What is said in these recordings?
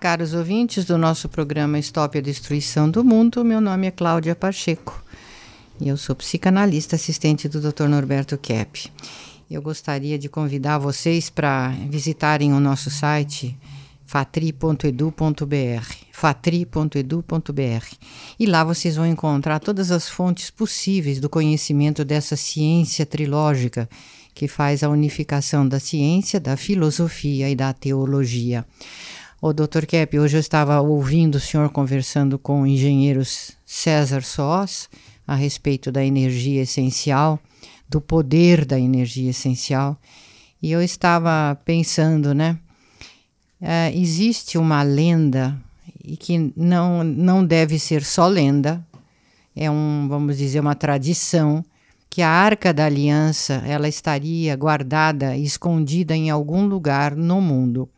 Caros ouvintes do nosso programa Stop a Destruição do Mundo, meu nome é Cláudia Pacheco e eu sou psicanalista assistente do Dr. Norberto Kepp. Eu gostaria de convidar vocês para visitarem o nosso site fatri.edu.br, fatri.edu.br. E lá vocês vão encontrar todas as fontes possíveis do conhecimento dessa ciência trilógica que faz a unificação da ciência, da filosofia e da teologia. O Dr. Kepp, hoje eu estava ouvindo o senhor conversando com o engenheiro César Sós a respeito da energia essencial, do poder da energia essencial, e eu estava pensando, né? É, existe uma lenda e que não, não deve ser só lenda, é um, vamos dizer, uma tradição que a Arca da Aliança ela estaria guardada, escondida em algum lugar no mundo.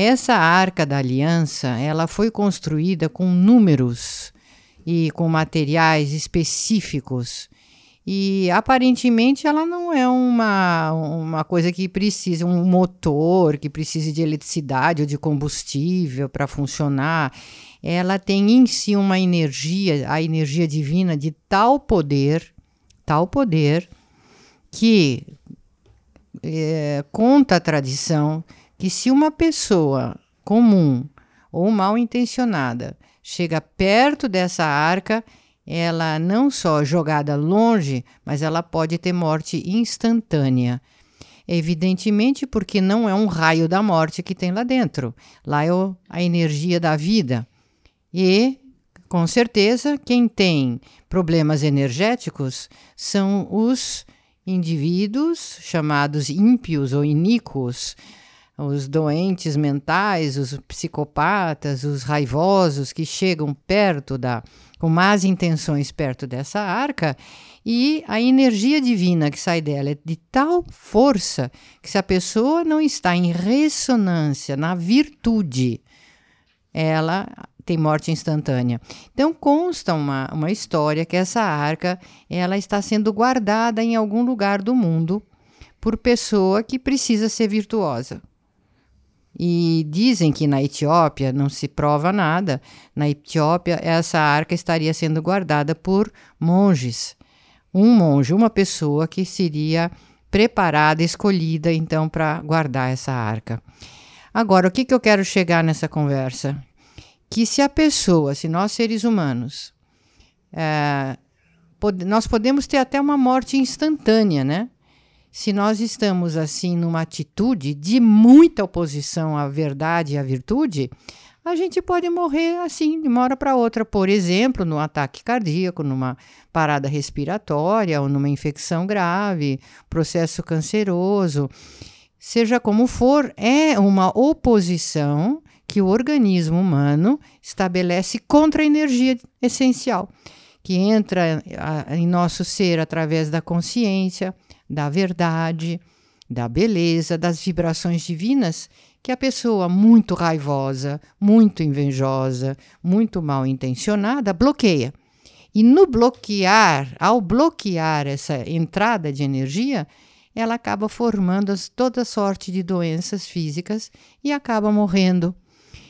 Essa arca da aliança, ela foi construída com números e com materiais específicos. E aparentemente ela não é uma, uma coisa que precisa, um motor que precise de eletricidade ou de combustível para funcionar. Ela tem em si uma energia, a energia divina de tal poder, tal poder, que é, conta a tradição que se uma pessoa comum ou mal intencionada chega perto dessa arca, ela não só jogada longe, mas ela pode ter morte instantânea. Evidentemente, porque não é um raio da morte que tem lá dentro. Lá é a energia da vida. E, com certeza, quem tem problemas energéticos são os indivíduos chamados ímpios ou iníquos, os doentes mentais, os psicopatas, os raivosos que chegam perto da com más intenções perto dessa arca e a energia divina que sai dela é de tal força que se a pessoa não está em ressonância na virtude, ela tem morte instantânea. Então consta uma, uma história que essa arca ela está sendo guardada em algum lugar do mundo por pessoa que precisa ser virtuosa. E dizem que na Etiópia não se prova nada. Na Etiópia, essa arca estaria sendo guardada por monges. Um monge, uma pessoa que seria preparada, escolhida então para guardar essa arca. Agora, o que, que eu quero chegar nessa conversa? Que se a pessoa, se nós seres humanos, é, nós podemos ter até uma morte instantânea, né? Se nós estamos assim numa atitude de muita oposição à verdade e à virtude, a gente pode morrer assim de uma hora para outra, por exemplo, num ataque cardíaco, numa parada respiratória ou numa infecção grave, processo canceroso. Seja como for, é uma oposição que o organismo humano estabelece contra a energia essencial, que entra em nosso ser através da consciência, da verdade, da beleza, das vibrações divinas que a pessoa muito raivosa, muito invejosa, muito mal intencionada bloqueia. E no bloquear, ao bloquear essa entrada de energia, ela acaba formando toda sorte de doenças físicas e acaba morrendo.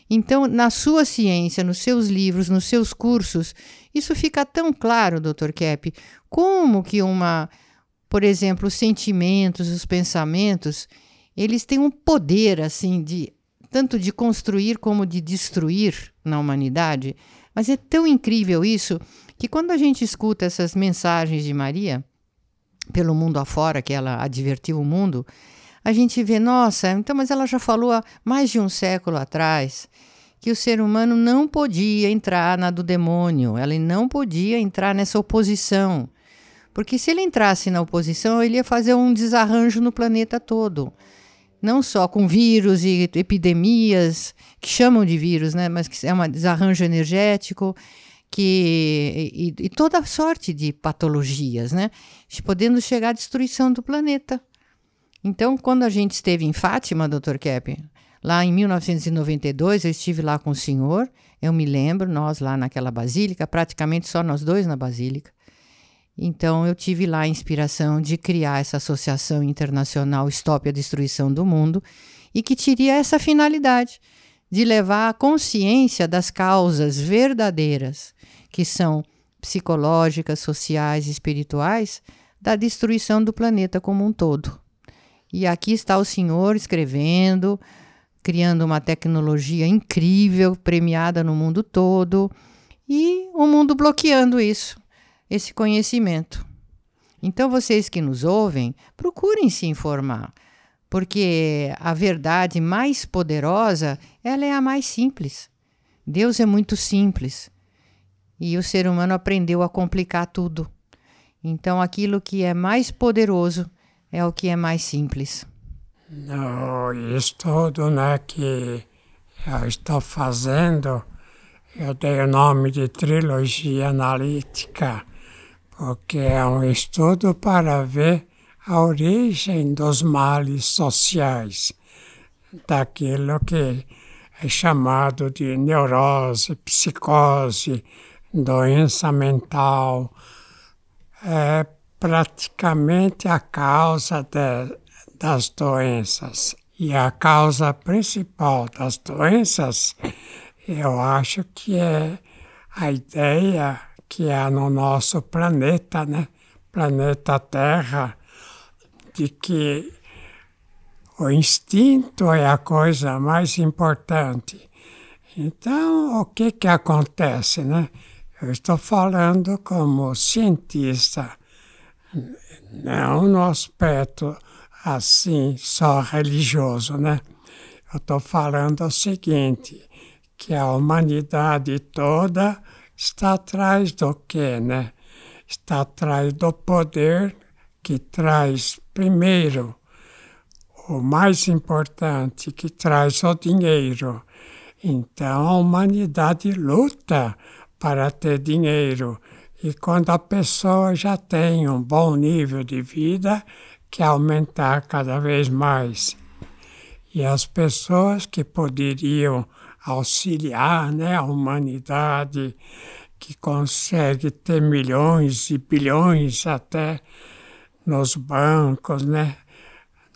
Então, na sua ciência, nos seus livros, nos seus cursos, isso fica tão claro, Dr. Kepp, como que uma por exemplo, os sentimentos, os pensamentos, eles têm um poder assim de tanto de construir como de destruir na humanidade. Mas é tão incrível isso que quando a gente escuta essas mensagens de Maria pelo mundo afora, que ela advertiu o mundo, a gente vê, nossa, então, mas ela já falou há mais de um século atrás que o ser humano não podia entrar na do demônio, ela não podia entrar nessa oposição. Porque se ele entrasse na oposição, ele ia fazer um desarranjo no planeta todo. Não só com vírus e epidemias, que chamam de vírus, né? mas que é um desarranjo energético, que, e, e toda sorte de patologias, né? podendo chegar à destruição do planeta. Então, quando a gente esteve em Fátima, Dr. Kepp, lá em 1992, eu estive lá com o senhor, eu me lembro, nós lá naquela basílica, praticamente só nós dois na basílica. Então eu tive lá a inspiração de criar essa associação internacional Stop a Destruição do Mundo e que teria essa finalidade de levar a consciência das causas verdadeiras, que são psicológicas, sociais espirituais, da destruição do planeta como um todo. E aqui está o senhor escrevendo, criando uma tecnologia incrível, premiada no mundo todo, e o mundo bloqueando isso, esse conhecimento. Então, vocês que nos ouvem, procurem se informar, porque a verdade mais poderosa, ela é a mais simples. Deus é muito simples. E o ser humano aprendeu a complicar tudo. Então, aquilo que é mais poderoso é o que é mais simples. No estudo né, que eu estou fazendo, eu dei o nome de trilogia analítica, porque é um estudo para ver a origem dos males sociais, daquilo que é chamado de neurose, psicose, doença mental, é praticamente a causa de, das doenças. E a causa principal das doenças, eu acho que é a ideia que há no nosso planeta, né? Planeta Terra, de que o instinto é a coisa mais importante. Então, o que que acontece, né? Eu estou falando como cientista, não no aspecto assim só religioso, né? Eu estou falando o seguinte, que a humanidade toda está atrás do quê, né? Está atrás do poder que traz primeiro o mais importante, que traz o dinheiro. Então a humanidade luta para ter dinheiro. E quando a pessoa já tem um bom nível de vida, quer aumentar cada vez mais. E as pessoas que poderiam auxiliar né, a humanidade, que consegue ter milhões e bilhões até nos bancos, né,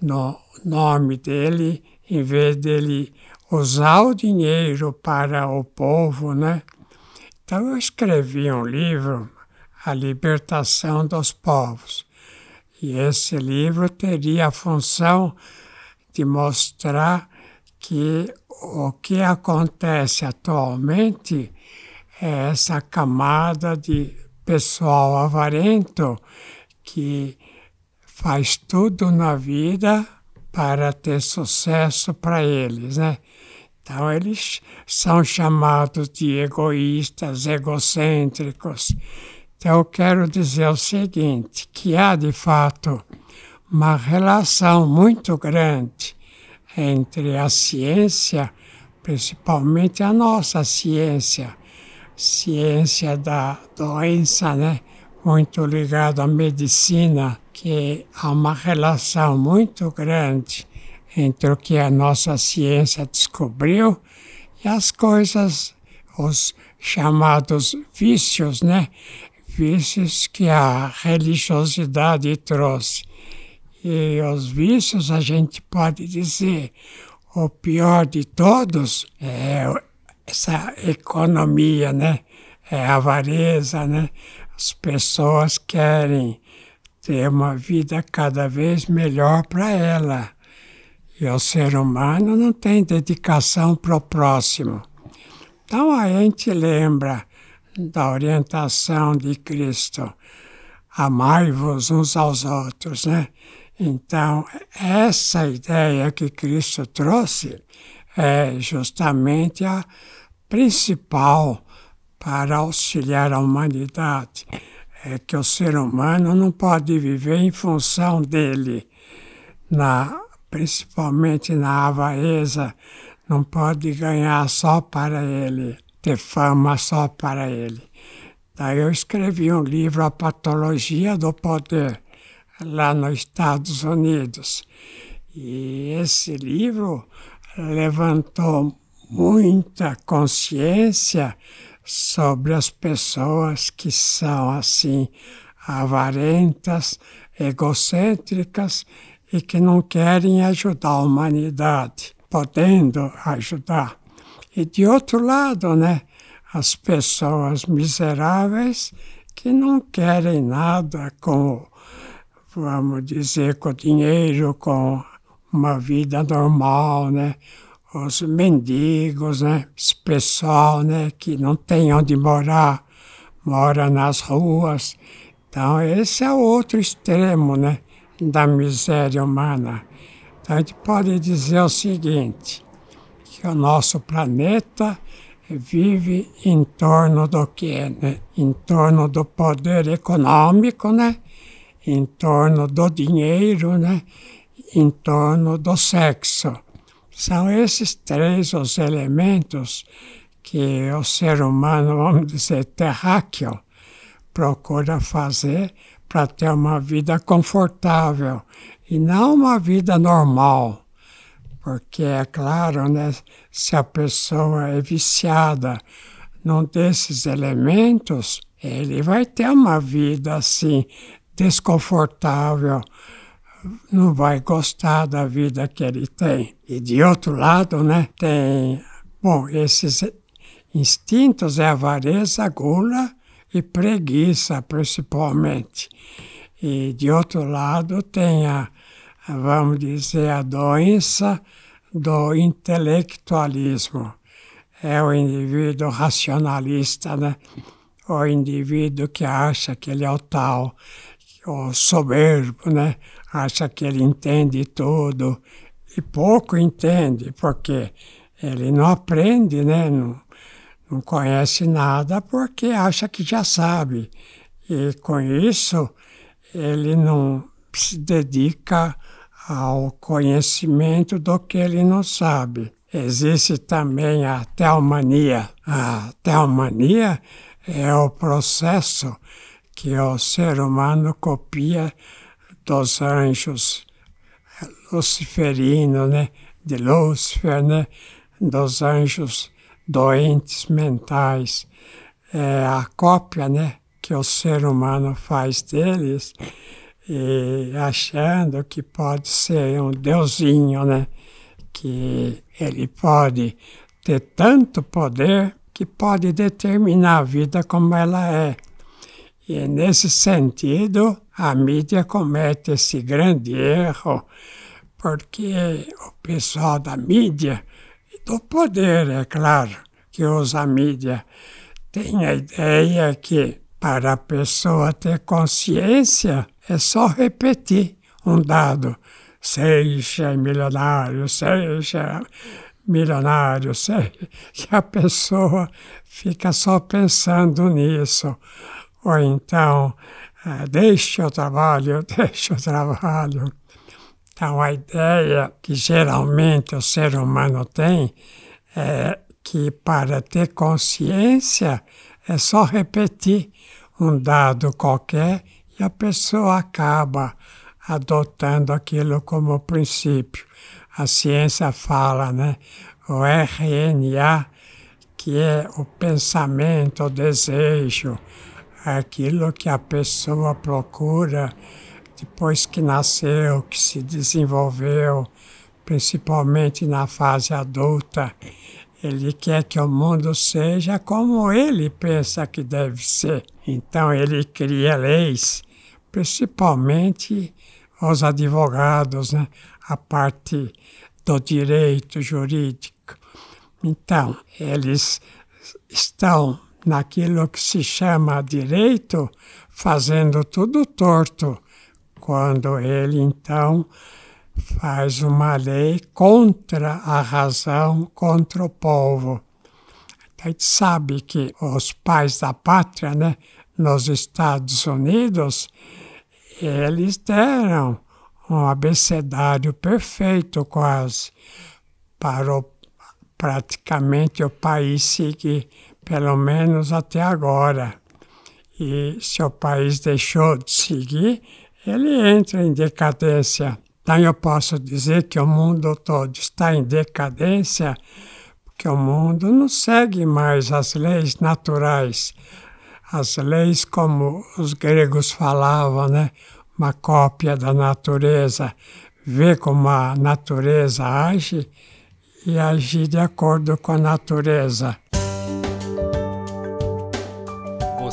no nome dele, em vez dele usar o dinheiro para o povo, né, então eu escrevi um livro, A Libertação dos Povos. E esse livro teria a função de mostrar que o que acontece atualmente é essa camada de pessoal avarento que faz tudo na vida para ter sucesso para eles, né? Então, eles são chamados de egoístas, egocêntricos. Então, eu quero dizer o seguinte: que há de fato uma relação muito grande entre a ciência, principalmente a nossa ciência, ciência da doença, né? muito ligada à medicina, que há uma relação muito grande entre o que a nossa ciência descobriu e as coisas, os chamados vícios, né? Vícios que a religiosidade trouxe. E os vícios, a gente pode dizer, o pior de todos é essa economia, né? É a avareza, né? As pessoas querem ter uma vida cada vez melhor para ela e o ser humano não tem dedicação para o próximo. Então a gente lembra da orientação de Cristo, amai-vos uns aos outros, né? Então, essa ideia que Cristo trouxe é justamente a principal para auxiliar a humanidade. É que o ser humano não pode viver em função dele. Na principalmente na avareza, não pode ganhar só para ele, ter fama só para ele. Daí eu escrevi um livro, A Patologia do Poder, lá nos Estados Unidos. E esse livro levantou muita consciência sobre as pessoas que são assim avarentas, egocêntricas e que não querem ajudar a humanidade, podendo ajudar. E de outro lado, né, as pessoas miseráveis que não querem nada com, vamos dizer, com dinheiro, com uma vida normal, né? Os mendigos, né? Esse pessoal, né? Que não tem onde morar, mora nas ruas. Então, esse é o outro extremo, né? Da miséria humana. Então, a gente pode dizer o seguinte, que o nosso planeta vive em torno do que? Né? Em torno do poder econômico, né? Em torno do dinheiro, né? em torno do sexo. São esses três os elementos que o ser humano, vamos dizer, terráqueo, procura fazer para ter uma vida confortável e não uma vida normal. Porque é claro, né, se a pessoa é viciada num desses elementos, ele vai ter uma vida assim desconfortável, não vai gostar da vida que ele tem. E de outro lado, né, tem, bom, esses instintos é avareza, gula e preguiça, principalmente. E de outro lado tem a, vamos dizer, a doença do intelectualismo. É o indivíduo racionalista, né? O indivíduo que acha que ele é o tal, o soberbo, né? Acha que ele entende tudo e pouco entende, porque ele não aprende, né? Não, não conhece nada porque acha que já sabe. E com isso, ele não se dedica ao conhecimento do que ele não sabe. Existe também a teomania. A teomania é o processo que o ser humano copia dos anjos luciferinos, né? de Lúcifer, né? dos anjos doentes mentais. É a cópia né? que o ser humano faz deles e achando que pode ser um deusinho, né? Que ele pode ter tanto poder que pode determinar a vida como ela é. E nesse sentido, a mídia comete esse grande erro, porque o pessoal da mídia, do poder, é claro, que usa a mídia, tem a ideia que para a pessoa ter consciência, é só repetir um dado. Seja milionário, seja milionário, seja. E a pessoa fica só pensando nisso. Ou então, ah, deixe o trabalho, deixe o trabalho. Então, a ideia que geralmente o ser humano tem é que para ter consciência é só repetir um dado qualquer e a pessoa acaba adotando aquilo como princípio. A ciência fala, né? O RNA, que é o pensamento, o desejo, aquilo que a pessoa procura depois que nasceu, que se desenvolveu, principalmente na fase adulta. Ele quer que o mundo seja como ele pensa que deve ser. Então ele cria leis, principalmente os advogados, né? a parte do direito jurídico. Então, eles estão naquilo que se chama direito, fazendo tudo torto, quando ele então faz uma lei contra a razão, contra o povo. A gente sabe que os pais da pátria, né, nos Estados Unidos, eles deram um abecedário perfeito quase para o, praticamente o país seguir, pelo menos até agora. E se o país deixou de seguir, ele entra em decadência. Então eu posso dizer que o mundo todo está em decadência porque o mundo não segue mais as leis naturais, as leis como os gregos falavam, né? uma cópia da natureza, vê como a natureza age e agir de acordo com a natureza.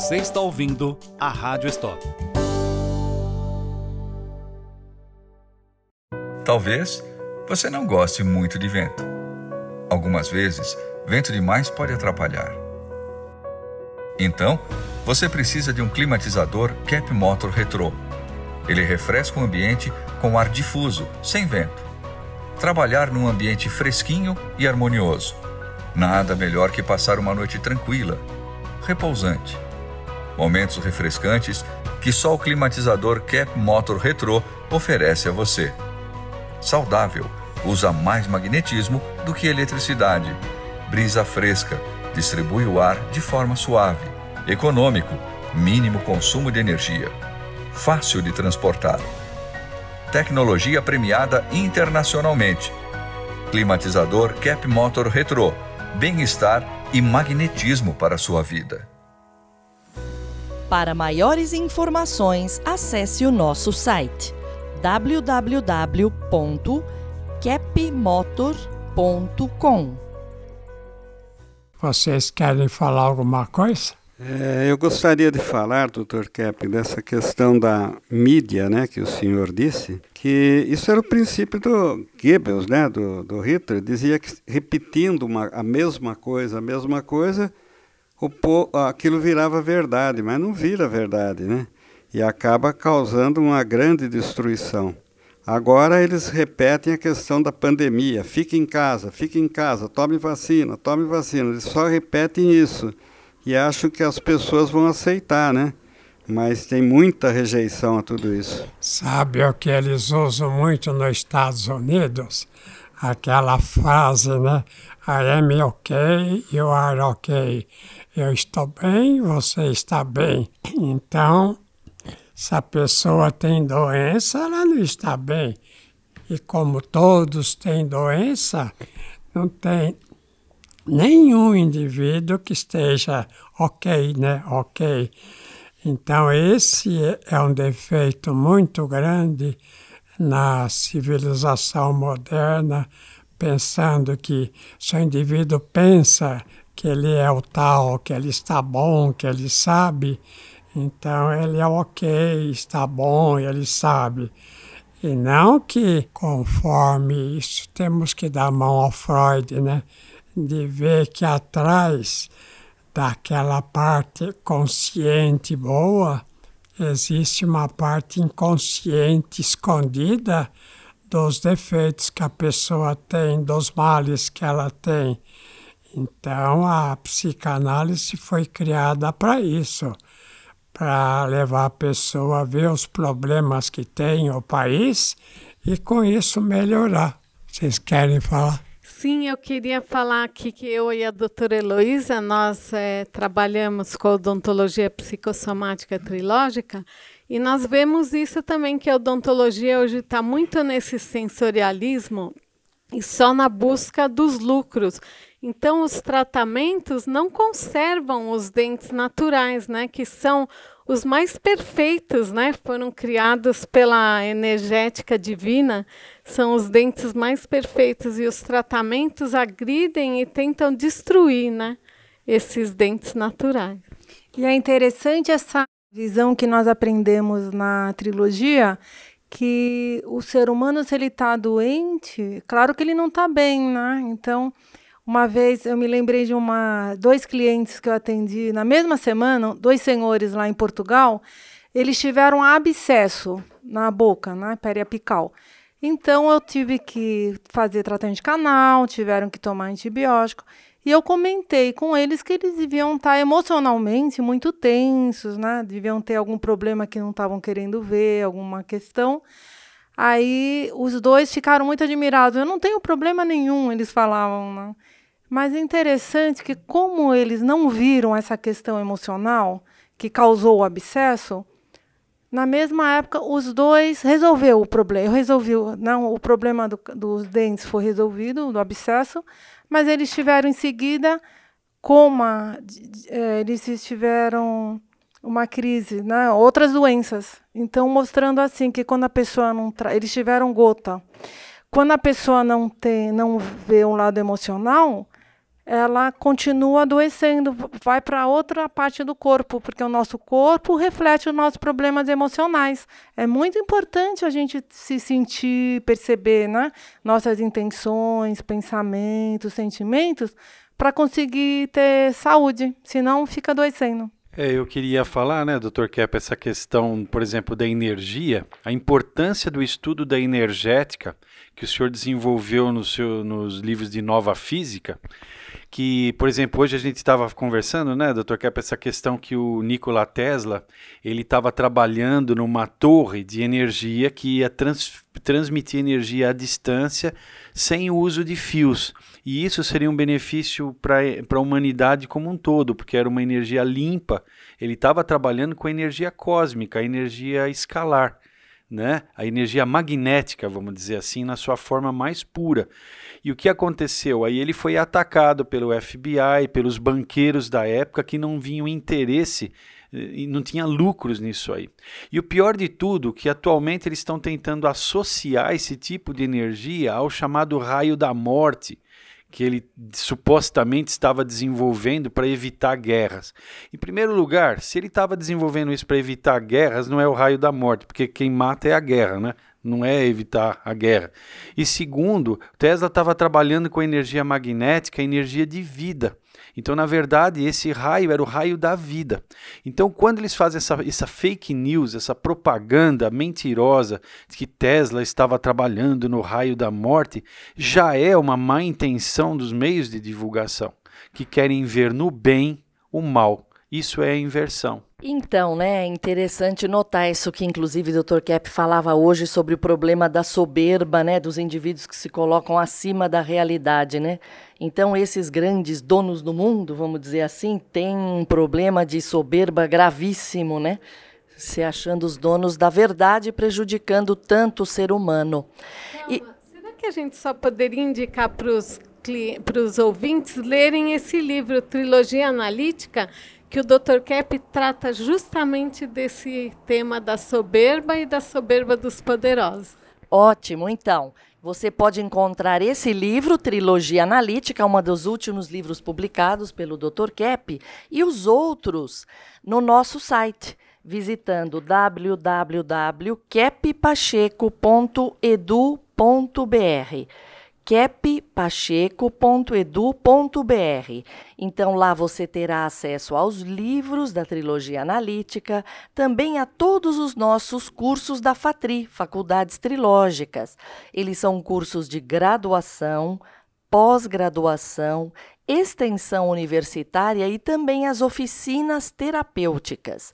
Você está ouvindo a Rádio Stop. Talvez você não goste muito de vento. Algumas vezes, vento demais pode atrapalhar. Então, você precisa de um climatizador Cap Motor Retro. Ele refresca o ambiente com ar difuso, sem vento. Trabalhar num ambiente fresquinho e harmonioso. Nada melhor que passar uma noite tranquila, repousante. Momentos refrescantes que só o climatizador Cap Motor Retro oferece a você. Saudável, usa mais magnetismo do que eletricidade. Brisa fresca, distribui o ar de forma suave. Econômico, mínimo consumo de energia. Fácil de transportar. Tecnologia premiada internacionalmente. Climatizador Cap Motor Retro. Bem-estar e magnetismo para a sua vida. Para maiores informações, acesse o nosso site www.capmotor.com. Vocês querem falar alguma coisa? É, eu gostaria de falar, Dr. Kep, dessa questão da mídia, né, que o senhor disse, que isso era o princípio do Goebbels, né, do, do Hitler, dizia que repetindo uma, a mesma coisa, a mesma coisa, o, aquilo virava verdade, mas não vira verdade, né? E acaba causando uma grande destruição. Agora eles repetem a questão da pandemia. Fique em casa, fique em casa, tome vacina, tome vacina. Eles só repetem isso. E acho que as pessoas vão aceitar, né? Mas tem muita rejeição a tudo isso. Sabe o que eles usam muito nos Estados Unidos? Aquela frase, né? I am okay, you are okay. Eu estou bem, você está bem. Então, se a pessoa tem doença, ela não está bem. E como todos têm doença, não tem nenhum indivíduo que esteja ok, né? Ok. Então, esse é um defeito muito grande na civilização moderna, pensando que se o indivíduo pensa que ele é o tal, que ele está bom, que ele sabe, então ele é ok, está bom, ele sabe. E não que, conforme isso, temos que dar mão ao Freud, né? De ver que atrás daquela parte consciente boa, existe uma parte inconsciente escondida dos defeitos que a pessoa tem, dos males que ela tem. Então a psicanálise foi criada para isso para levar a pessoa a ver os problemas que tem o país e com isso melhorar. Vocês querem falar? Sim, eu queria falar aqui que eu e a doutora Heloísa, nós é, trabalhamos com odontologia psicossomática trilógica e nós vemos isso também, que a odontologia hoje está muito nesse sensorialismo e só na busca dos lucros. Então, os tratamentos não conservam os dentes naturais, né, que são os mais perfeitos, né? Foram criados pela energética divina, são os dentes mais perfeitos e os tratamentos agridem e tentam destruir, né, esses dentes naturais. E é interessante essa visão que nós aprendemos na trilogia, que o ser humano se ele está doente, claro que ele não está bem, né? Então uma vez eu me lembrei de uma, dois clientes que eu atendi na mesma semana, dois senhores lá em Portugal, eles tiveram abscesso na boca, na periapical. Então eu tive que fazer tratamento de canal, tiveram que tomar antibiótico. E eu comentei com eles que eles deviam estar emocionalmente muito tensos, né? Deviam ter algum problema que não estavam querendo ver, alguma questão. Aí os dois ficaram muito admirados. Eu não tenho problema nenhum, eles falavam. Né? Mas é interessante que, como eles não viram essa questão emocional que causou o abscesso, na mesma época os dois resolveu o problema. Resolveu, não, o problema do, dos dentes foi resolvido, do abscesso, mas eles tiveram em seguida coma, é, eles tiveram uma crise, né? outras doenças. Então, mostrando assim que quando a pessoa não. Tra... Eles tiveram gota. quando a pessoa não tem, não vê um lado emocional, ela continua adoecendo, vai para outra parte do corpo, porque o nosso corpo reflete os nossos problemas emocionais. É muito importante a gente se sentir, perceber, né, nossas intenções, pensamentos, sentimentos, para conseguir ter saúde, senão fica adoecendo. É, eu queria falar, né, Dr. Kepp, essa questão, por exemplo, da energia, a importância do estudo da energética que o senhor desenvolveu no seu, nos livros de nova física, que, por exemplo, hoje a gente estava conversando, né, Dr. Kepp, essa questão que o Nikola Tesla, ele estava trabalhando numa torre de energia que ia trans, transmitir energia à distância sem o uso de fios. E isso seria um benefício para a humanidade como um todo, porque era uma energia limpa. Ele estava trabalhando com a energia cósmica, a energia escalar né? a energia magnética, vamos dizer assim, na sua forma mais pura. E o que aconteceu? Aí ele foi atacado pelo FBI, pelos banqueiros da época que não vinham interesse eh, e não tinha lucros nisso aí. E o pior de tudo, que atualmente eles estão tentando associar esse tipo de energia ao chamado raio da morte, que ele supostamente estava desenvolvendo para evitar guerras. Em primeiro lugar, se ele estava desenvolvendo isso para evitar guerras, não é o raio da morte, porque quem mata é a guerra, né? Não é evitar a guerra. E segundo, Tesla estava trabalhando com energia magnética, energia de vida. Então, na verdade, esse raio era o raio da vida. Então, quando eles fazem essa, essa fake news, essa propaganda mentirosa de que Tesla estava trabalhando no raio da morte, já é uma má intenção dos meios de divulgação, que querem ver no bem o mal. Isso é a inversão. Então, né, é interessante notar isso que inclusive o Dr. Kepp falava hoje sobre o problema da soberba, né, dos indivíduos que se colocam acima da realidade, né? Então, esses grandes donos do mundo, vamos dizer assim, têm um problema de soberba gravíssimo, né? Se achando os donos da verdade, prejudicando tanto o ser humano. Calma, e... será que a gente só poderia indicar para os ouvintes lerem esse livro, Trilogia Analítica, que o Dr. Kepp trata justamente desse tema da soberba e da soberba dos poderosos. Ótimo, então. Você pode encontrar esse livro, Trilogia Analítica, um dos últimos livros publicados pelo Dr. Kepp, e os outros no nosso site, visitando www.keppacheco.edu.br keppacheco.edu.br. Então lá você terá acesso aos livros da trilogia analítica, também a todos os nossos cursos da FATRI, Faculdades Trilógicas. Eles são cursos de graduação, pós-graduação, extensão universitária e também as oficinas terapêuticas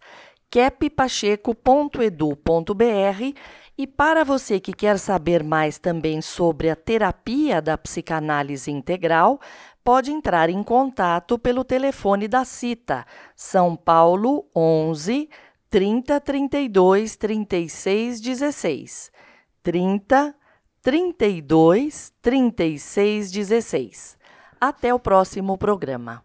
keppacheco.edu.br e para você que quer saber mais também sobre a terapia da psicanálise integral, pode entrar em contato pelo telefone da CITA, São Paulo 11 30 32 36 16. 30 32 36 16. Até o próximo programa.